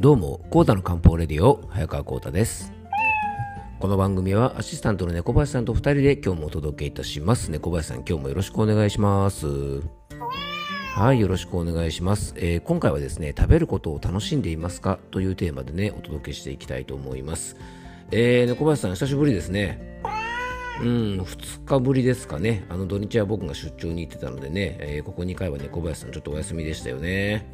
どうも、コータの漢方レディオ、早川コータです。この番組はアシスタントの猫林さんと2人で今日もお届けいたします。猫林さん、今日もよろしくお願いします。はい、よろしくお願いします、えー、今回はですね、食べることを楽しんでいますか？というテーマでね、お届けしていきたいと思います。えー、猫林さん、久しぶりですね。うん、2日ぶりですかね。あの土日は僕が出張に行ってたのでね、えー、ここ2回は猫林さんちょっとお休みでしたよね。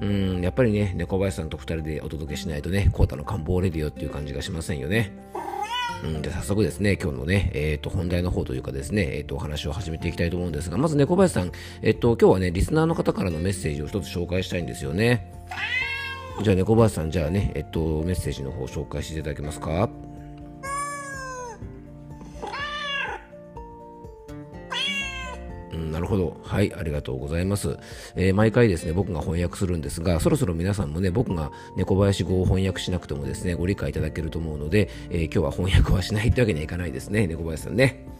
うん、やっぱりね、猫林さんと2人でお届けしないとね、コータの官房レディオっていう感じがしませんよね。うん、で早速ですね、今日のね、えっ、ー、と、本題の方というかですね、えっ、ー、と、お話を始めていきたいと思うんですが、まず猫林さん、えっ、ー、と、今日はね、リスナーの方からのメッセージを一つ紹介したいんですよね。じゃあ、猫林さん、じゃあね、えっと、メッセージの方を紹介していただけますか？なるほど。はい、ありがとうございます。えー、毎回ですね、僕が翻訳するんですが、そろそろ皆さんもね、僕が猫林語を翻訳しなくてもですね、ご理解いただけると思うので、えー、今日は翻訳はしないってわけにはいかないですね、猫林さんね。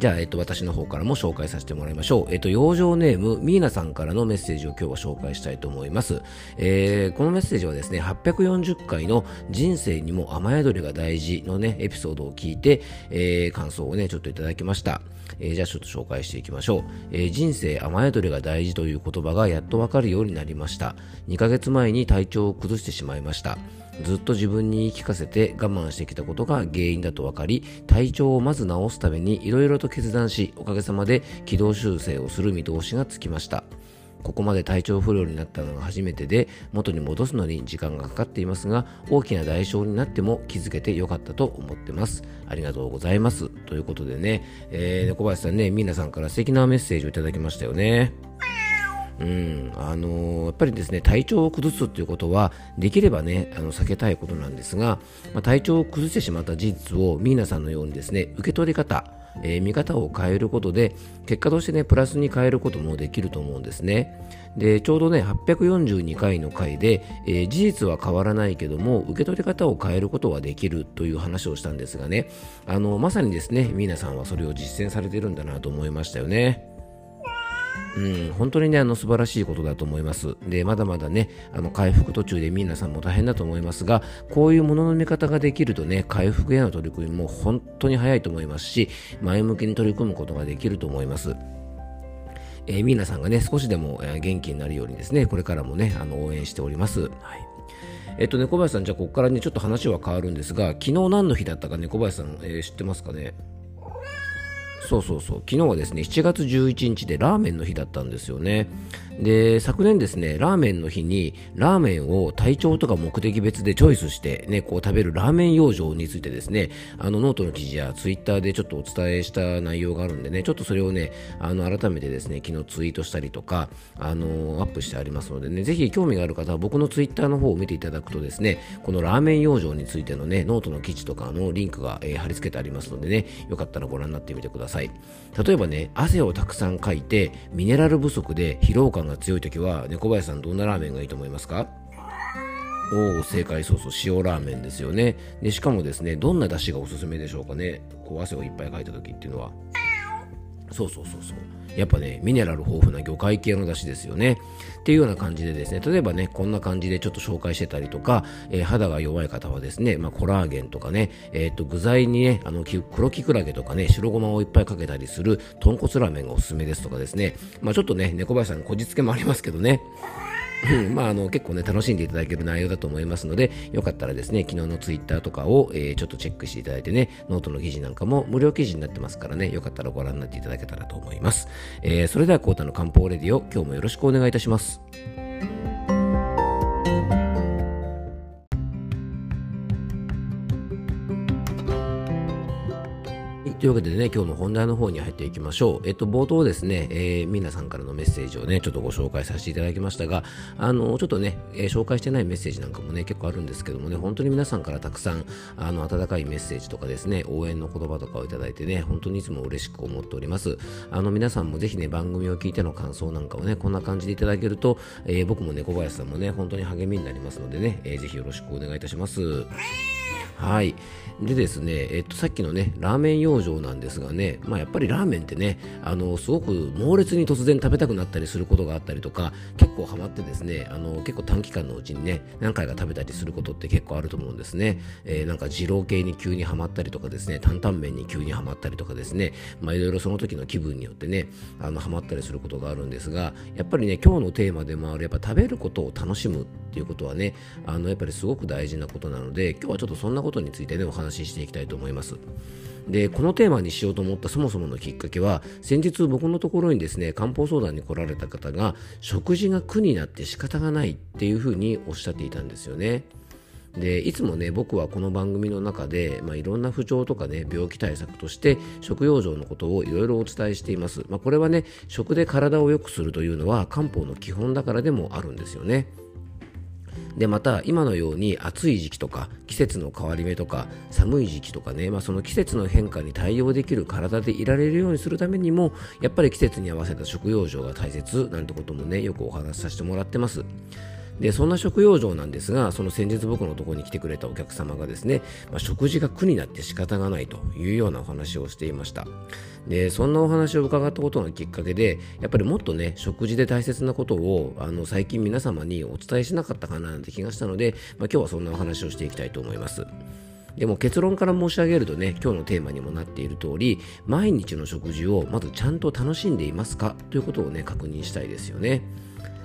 じゃあ、えっと、私の方からも紹介させてもらいましょう。えっと、養生ネーム、ミーナさんからのメッセージを今日は紹介したいと思います。えー、このメッセージはですね、840回の人生にも雨宿りが大事のね、エピソードを聞いて、えー、感想をね、ちょっといただきました。えー、じゃあちょっと紹介していきましょう。えー、人生雨宿りが大事という言葉がやっとわかるようになりました。2ヶ月前に体調を崩してしまいました。ずっと自分に言い聞かせて我慢してきたことが原因だと分かり体調をまず治すためにいろいろと決断しおかげさまで軌道修正をする見通しがつきました。ここまで体調不良になったのが初めてで元に戻すのに時間がかかっていますが大きな代償になっても気づけてよかったと思ってます。ありがとうございます。ということでね、えー、猫林さんね皆さんから素敵なメッセージをいただきましたよね。うん、あのー、やっぱりですね体調を崩すということはできればねあの避けたいことなんですが、まあ、体調を崩してしまった事実をミーナさんのようにですね受け取り方、えー、見方を変えることで結果としてねプラスに変えることもできると思うんですね。でちょうどね842回の回で、えー、事実は変わらないけども受け取り方を変えることはできるという話をしたんですがねあのまさにですねミーナさんはそれを実践されてるんだなと思いましたよね。うん、本当にね、あの素晴らしいことだと思います。で、まだまだね、あの回復途中で皆さんも大変だと思いますが、こういうものの見方ができるとね、回復への取り組みも本当に早いと思いますし、前向きに取り組むことができると思います。えー、皆さんがね、少しでも、えー、元気になるようにですね、これからもね、あの応援しております。はい。えっと、猫林さん、じゃあ、ここからね、ちょっと話は変わるんですが、昨日何の日だったか猫林さん、えー、知ってますかね？そうそうそう。昨日はですね7月11日でラーメンの日だったんですよね。で昨年ですねラーメンの日にラーメンを体調とか目的別でチョイスしてねこう食べるラーメン養生についてですねあのノートの記事やツイッターでちょっとお伝えした内容があるんでねちょっとそれをねあの改めてですね昨日ツイートしたりとかあのアップしてありますのでねぜひ興味がある方は僕のツイッターの方を見ていただくとですねこのラーメン養生についてのねノートの記事とかのリンクが、えー、貼り付けてありますのでねよかったらご覧になってみてください。例えばね汗をたくさんかいてミネラル不足で疲労感が強い時は猫林さんどんなラーメンがいいと思いますか？おお正解そうそう塩ラーメンですよね。でしかもですねどんな出汁がおすすめでしょうかね。こう汗をいっぱいかいた時っていうのは。そうそうそうそう。やっぱね、ミネラル豊富な魚介系の出汁ですよね。っていうような感じでですね、例えばね、こんな感じでちょっと紹介してたりとか、えー、肌が弱い方はですね、まあ、コラーゲンとかね、えっ、と、具材にね、あの、黒きくらげとかね、白ごまをいっぱいかけたりする豚骨ラーメンがおすすめですとかですね、まあ、ちょっとね、猫林さんこじつけもありますけどね、まあ、あの結構ね楽しんでいただける内容だと思いますのでよかったらですね昨日のツイッターとかを、えー、ちょっとチェックしていただいてねノートの記事なんかも無料記事になってますからねよかったらご覧になっていただけたらと思います、えー、それではコータの漢方レディオ今日もよろしくお願いいたします。というわけでね、今日の本題の方に入っていきましょう。えっと、冒頭ですね、えー、皆さんからのメッセージをね、ちょっとご紹介させていただきましたが、あの、ちょっとね、えー、紹介してないメッセージなんかもね、結構あるんですけどもね、本当に皆さんからたくさん、あの、温かいメッセージとかですね、応援の言葉とかをいただいてね、本当にいつも嬉しく思っております。あの、皆さんもぜひね、番組を聞いての感想なんかをね、こんな感じでいただけると、えー、僕もね、小林さんもね、本当に励みになりますのでね、えー、ぜひよろしくお願いいたします。はいでですね、えっと、さっきのね、ラーメン養生なんですがね、まあ、やっぱりラーメンってね、あの、すごく猛烈に突然食べたくなったりすることがあったりとか、結構ハマってですね、あの、結構短期間のうちにね、何回か食べたりすることって結構あると思うんですね。えー、なんか二郎系に急にはまったりとかですね、担々麺に急にはまったりとかですね、まあ、いろいろその時の気分によってね、あの、ハマったりすることがあるんですが、やっぱりね、今日のテーマでもある、やっぱ食べることを楽しむっていうことはね、あの、やっぱりすごく大事なことなので、今日はちょっとそんなことについてね、お話ししていきたいと思います。でこのテーマにしようと思ったそもそものきっかけは先日僕のところにですね漢方相談に来られた方が食事が苦になって仕方がないっていうふうにおっしゃっていたんですよね。でいつもね僕はこの番組の中で、まあ、いろんな不調とかね病気対策として食養生のことをいろいろお伝えしています、まあ、これはね食で体を良くするというのは漢方の基本だからでもあるんですよね。でまた今のように暑い時期とか季節の変わり目とか寒い時期とかね、まあ、その季節の変化に対応できる体でいられるようにするためにもやっぱり季節に合わせた食用状が大切なんてこともねよくお話しさせてもらってます。でそんな食用場なんですがその先日僕のところに来てくれたお客様がですね、まあ、食事が苦になって仕方がないというようなお話をしていました。でそんなお話を伺ったことがきっかけでやっぱりもっとね食事で大切なことをあの最近皆様にお伝えしなかったかななんて気がしたので、まあ、今日はそんなお話をしていきたいと思います。でも結論から申し上げるとね今日のテーマにもなっている通り毎日の食事をまずちゃんと楽しんでいますかということをね確認したいですよね。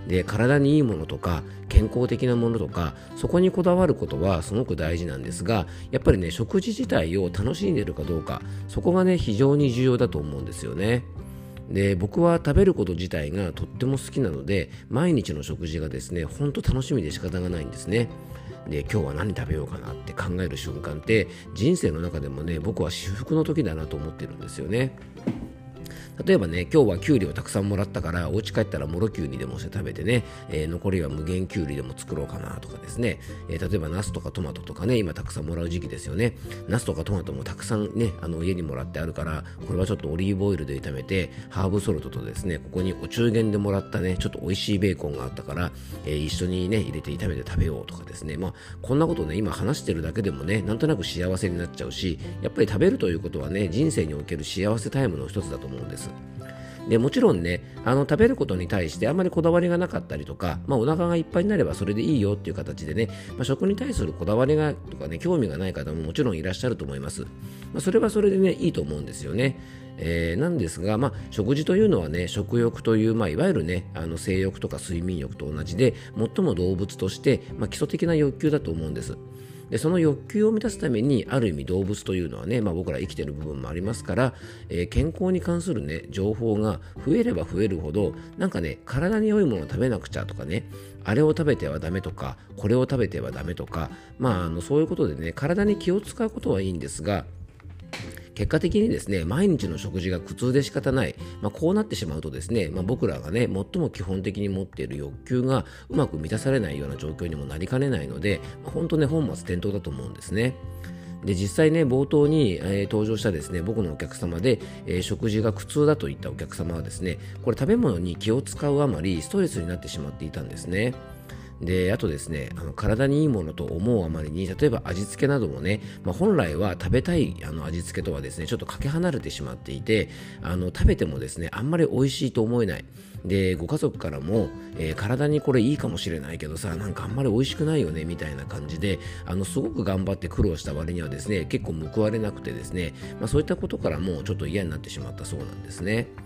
で体にいいものとか健康的なものとかそこにこだわることはすごく大事なんですがやっぱりね食事自体を楽しんでるかどうかそこがね非常に重要だと思うんですよね。で僕は食べること自体がとっても好きなので毎日の食事がですねほんと楽しみで仕方がないんですね。で今日は何食べようかなって考える瞬間って人生の中でもね僕は至福の時だなと思ってるんですよね。例えばね、今日はきゅうりをたくさんもらったから、お家帰ったらもろきゅうりでもして食べてね、えー、残りは無限きゅうりでも作ろうかなとかですね、えー、例えばナスとかトマトとかね、今たくさんもらう時期ですよね。ナスとかトマトもたくさんね、あの家にもらってあるから、これはちょっとオリーブオイルで炒めて、ハーブソルトとですね、ここにお中元でもらったね、ちょっと美味しいベーコンがあったから、えー、一緒にね、入れて炒めて食べようとかですね、まあ、こんなことね、今話してるだけでもね、なんとなく幸せになっちゃうし、やっぱり食べるということはね、人生における幸せタイムの一つだと思うんです。でもちろんねあの食べることに対してあまりこだわりがなかったりとか、まあ、お腹がいっぱいになればそれでいいよっていう形でね、まあ、食に対するこだわりがとかね興味がない方ももちろんいらっしゃると思います、まあ、それはそれでねいいと思うんですよね。えー、なんですが、まあ、食事というのはね食欲という、まあ、いわゆるねあの性欲とか睡眠欲と同じで最も動物として、まあ、基礎的な欲求だと思うんです。でその欲求を満たすためにある意味動物というのはね、まあ、僕ら生きてる部分もありますから、えー、健康に関するね情報が増えれば増えるほどなんかね体に良いものを食べなくちゃとかねあれを食べてはダメとかこれを食べてはダメとかまああのそういうことでね体に気を使うことはいいんですが結果的にですね、毎日の食事が苦痛で仕方ない、まあ、こうなってしまうとですね、まあ、僕らがね、最も基本的に持っている欲求がうまく満たされないような状況にもなりかねないので、まあ、本当ね、本末転倒だと思うんですね。で実際ね冒頭に、えー、登場したですね僕のお客様で、えー、食事が苦痛だといったお客様はですねこれ食べ物に気を使うあまりストレスになってしまっていたんですね。であとですねあの体にいいものと思うあまりに例えば味付けなどもね、まあ、本来は食べたいあの味付けとはですねちょっとかけ離れてしまっていてあの食べてもですねあんまり美味しいと思えないでご家族からも、えー、体にこれいいかもしれないけどさなんかあんまり美味しくないよねみたいな感じであのすごく頑張って苦労した割にはですね結構報われなくてですね、まあ、そういったことからもちょっと嫌になってしまったそうなんですね。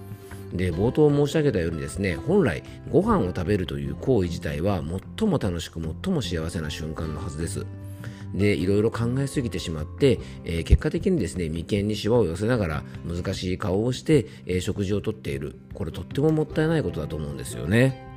で冒頭申し上げたようにですね本来ご飯を食べるという行為自体は最も楽しく最も幸せな瞬間のはずです。でいろいろ考えすぎてしまって、えー、結果的にですね眉間にしわを寄せながら難しい顔をして、えー、食事をとっている。これとってももったいないことだと思うんですよね。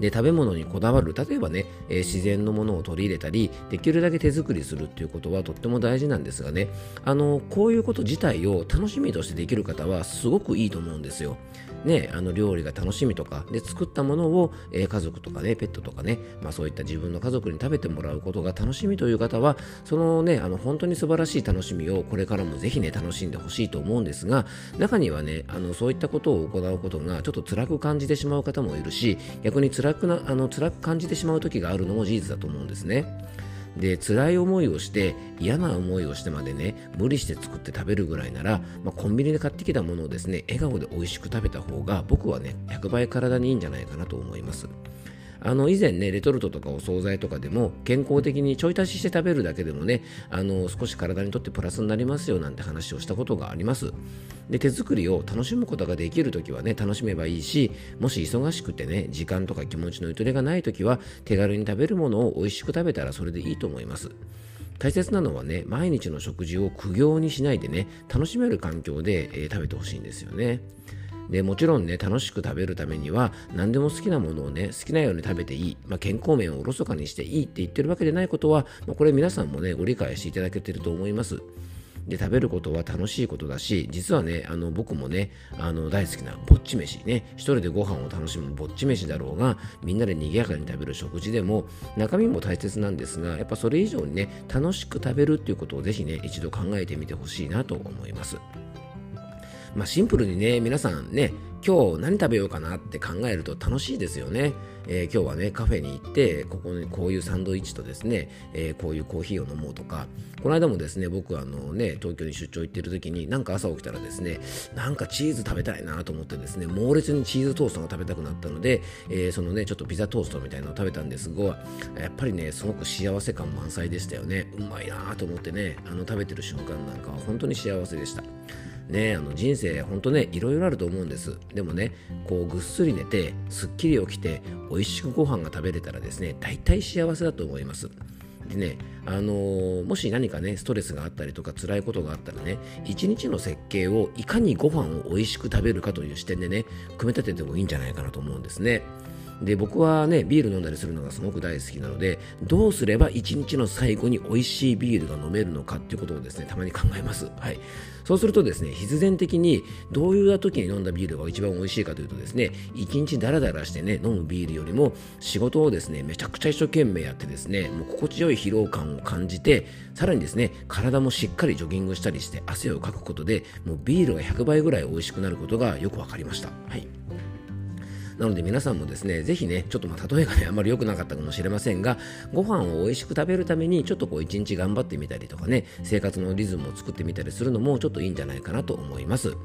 で食べ物にこだわる例えばね、えー、自然のものを取り入れたりできるだけ手作りするっていうことはとっても大事なんですがね。あのこういうこと自体を楽しみとしてできる方はすごくいいと思うんですよ。ね、あの料理が楽しみとかで作ったものを、えー、家族とかねペットとかね、まあ、そういった自分の家族に食べてもらうことが楽しみという方はそのねあの本当に素晴らしい楽しみをこれからもぜひね楽しんでほしいと思うんですが中にはねあのそういったことを行うことがちょっと辛く感じてしまう方もいるし逆に辛くなあの辛く感じてしまう時があるのも事実だと思うんですね。で辛い思いをして嫌な思いをしてまでね無理して作って食べるぐらいなら、まあ、コンビニで買ってきたものをですね笑顔で美味しく食べた方が僕はね100倍体にいいんじゃないかなと思いますあの以前ねレトルトとかお惣菜とかでも健康的にちょい足しして食べるだけでもねあの少し体にとってプラスになりますよなんて話をしたことがあります。で手作りを楽しむことができるときはね楽しめばいいしもし忙しくてね時間とか気持ちのゆとりがないときは手軽に食べるものを美味しく食べたらそれでいいと思います。大切なのはね毎日の食事を苦行にしないでね楽しめる環境で、えー、食べてほしいんですよね。でもちろんね楽しく食べるためには何でも好きなものをね好きなように食べていい、まあ、健康面をおろそかにしていいって言ってるわけでないことは、まあ、これ皆さんもねご理解していただけてると思います。で食べることは楽しいことだし実はねあの僕もねあの大好きなぼっち飯。ね一人でご飯を楽しむぼっち飯だろうがみんなで賑やかに食べる食事でも中身も大切なんですがやっぱそれ以上にね楽しく食べるっていうことをぜひね一度考えてみてほしいなと思います。まあ、シンプルにね、皆さんね、今日何食べようかなって考えると楽しいですよね。えー、今日はね、カフェに行って、ここにこういうサンドイッチとですね、えー、こういうコーヒーを飲もうとか、この間もですね、僕あのね、東京に出張行ってる時に、なんか朝起きたらですね、なんかチーズ食べたいなと思ってですね、猛烈にチーズトーストが食べたくなったので、えー、そのね、ちょっとピザトーストみたいなのを食べたんですが、やっぱりね、すごく幸せ感満載でしたよね。うまいなと思ってね、あの食べてる瞬間なんかは本当に幸せでした。ね、あの人生本当ねいろいろあると思うんです。でもねこうぐっすり寝てすっきり起きて美味しくご飯が食べれたらですね大体幸せだと思います。でね、あのー、もし何かねストレスがあったりとか辛いことがあったらね一日の設計をいかにご飯を美味しく食べるかという視点でね組み立ててもいいんじゃないかなと思うんですね。で僕はねビール飲んだりするのがすごく大好きなのでどうすれば一日の最後に美味しいビールが飲めるのかっていうことをですねたまに考えます、はい、そうするとですね必然的にどういう時に飲んだビールが一番美味しいかというとですね一日ダラダラしてね飲むビールよりも仕事をですねめちゃくちゃ一生懸命やってですねもう心地よい疲労感を感じてさらにですね体もしっかりジョギングしたりして汗をかくことでもうビールが100倍ぐらい美味しくなることがよく分かりました。はい。なので皆さんもですね、ぜひね、ちょっとまあ例えがね、あんまり良くなかったかもしれませんが、ご飯を美味しく食べるために、ちょっとこう一日頑張ってみたりとかね、生活のリズムを作ってみたりするのもちょっといいんじゃないかなと思います。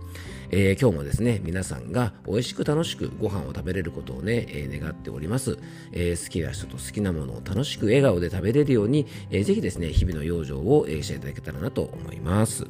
えー、今日もですね、皆さんが美味しく楽しくご飯を食べれることをね、えー、願っております、えー、好きな人と好きなものを楽しく笑顔で食べれるように、えー、ぜひですね、日々の養生を、えー、していただけたらなと思います。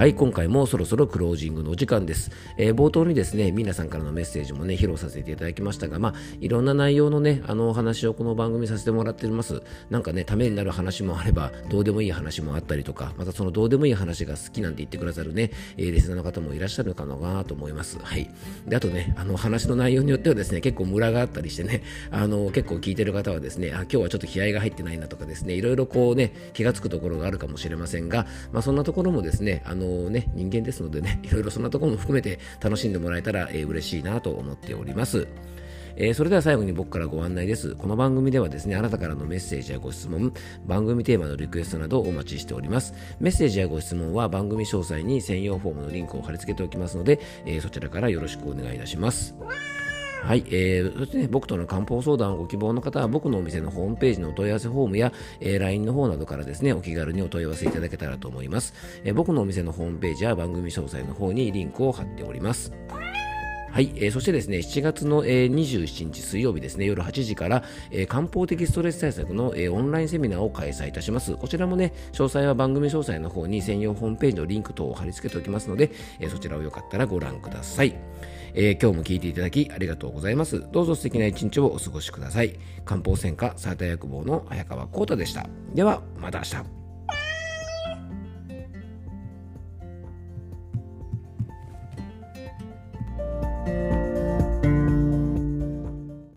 はい、今回もそろそろクロージングのお時間です。えー、冒頭にですね、皆さんからのメッセージもね、披露させていただきましたが、まあ、いろんな内容のね、あのお話をこの番組させてもらってます。なんかね、ためになる話もあれば、どうでもいい話もあったりとか、またそのどうでもいい話が好きなんて言ってくださるね、えー、リスナーの方もいらっしゃるのかなと思います。はい。で、あとね、あの話の内容によってはですね、結構ムラがあったりしてね、あの、結構聞いてる方はですね、あ、今日はちょっと気合が入ってないなとかですね、いろいろこうね、気がつくところがあるかもしれませんが、まあ、そんなところもですね、あのね、人間ですのでね、いろいろそんなところも含めて楽しんでもらえたら、えー、嬉しいなと思っております。えー、それでは最後に僕からご案内です。この番組ではですね、あなたからのメッセージやご質問、番組テーマのリクエストなどお待ちしております。メッセージやご質問は番組詳細に専用フォームのリンクを貼り付けておきますので、えー、そちらからよろしくお願いいたします。はい、えー、そしてね、僕との漢方相談をご希望の方は、僕のお店のホームページのお問い合わせフォームや、えー、LINE の方などからですね、お気軽にお問い合わせいただけたらと思います。えー、僕のお店のホームページや番組詳細の方にリンクを貼っております。はい、えー、そしてですね、7月の、えー、27日水曜日ですね、夜8時から、えー、漢方的ストレス対策の、えー、オンラインセミナーを開催いたします。こちらもね、詳細は番組詳細の方に専用ホームページのリンク等を貼り付けておきますので、えー、そちらをよかったらご覧ください。えー、今日も聞いていただきありがとうございます。どうぞ素敵な一日をお過ごしください。漢方専科サーター薬房の早川幸太でした。では、また明日。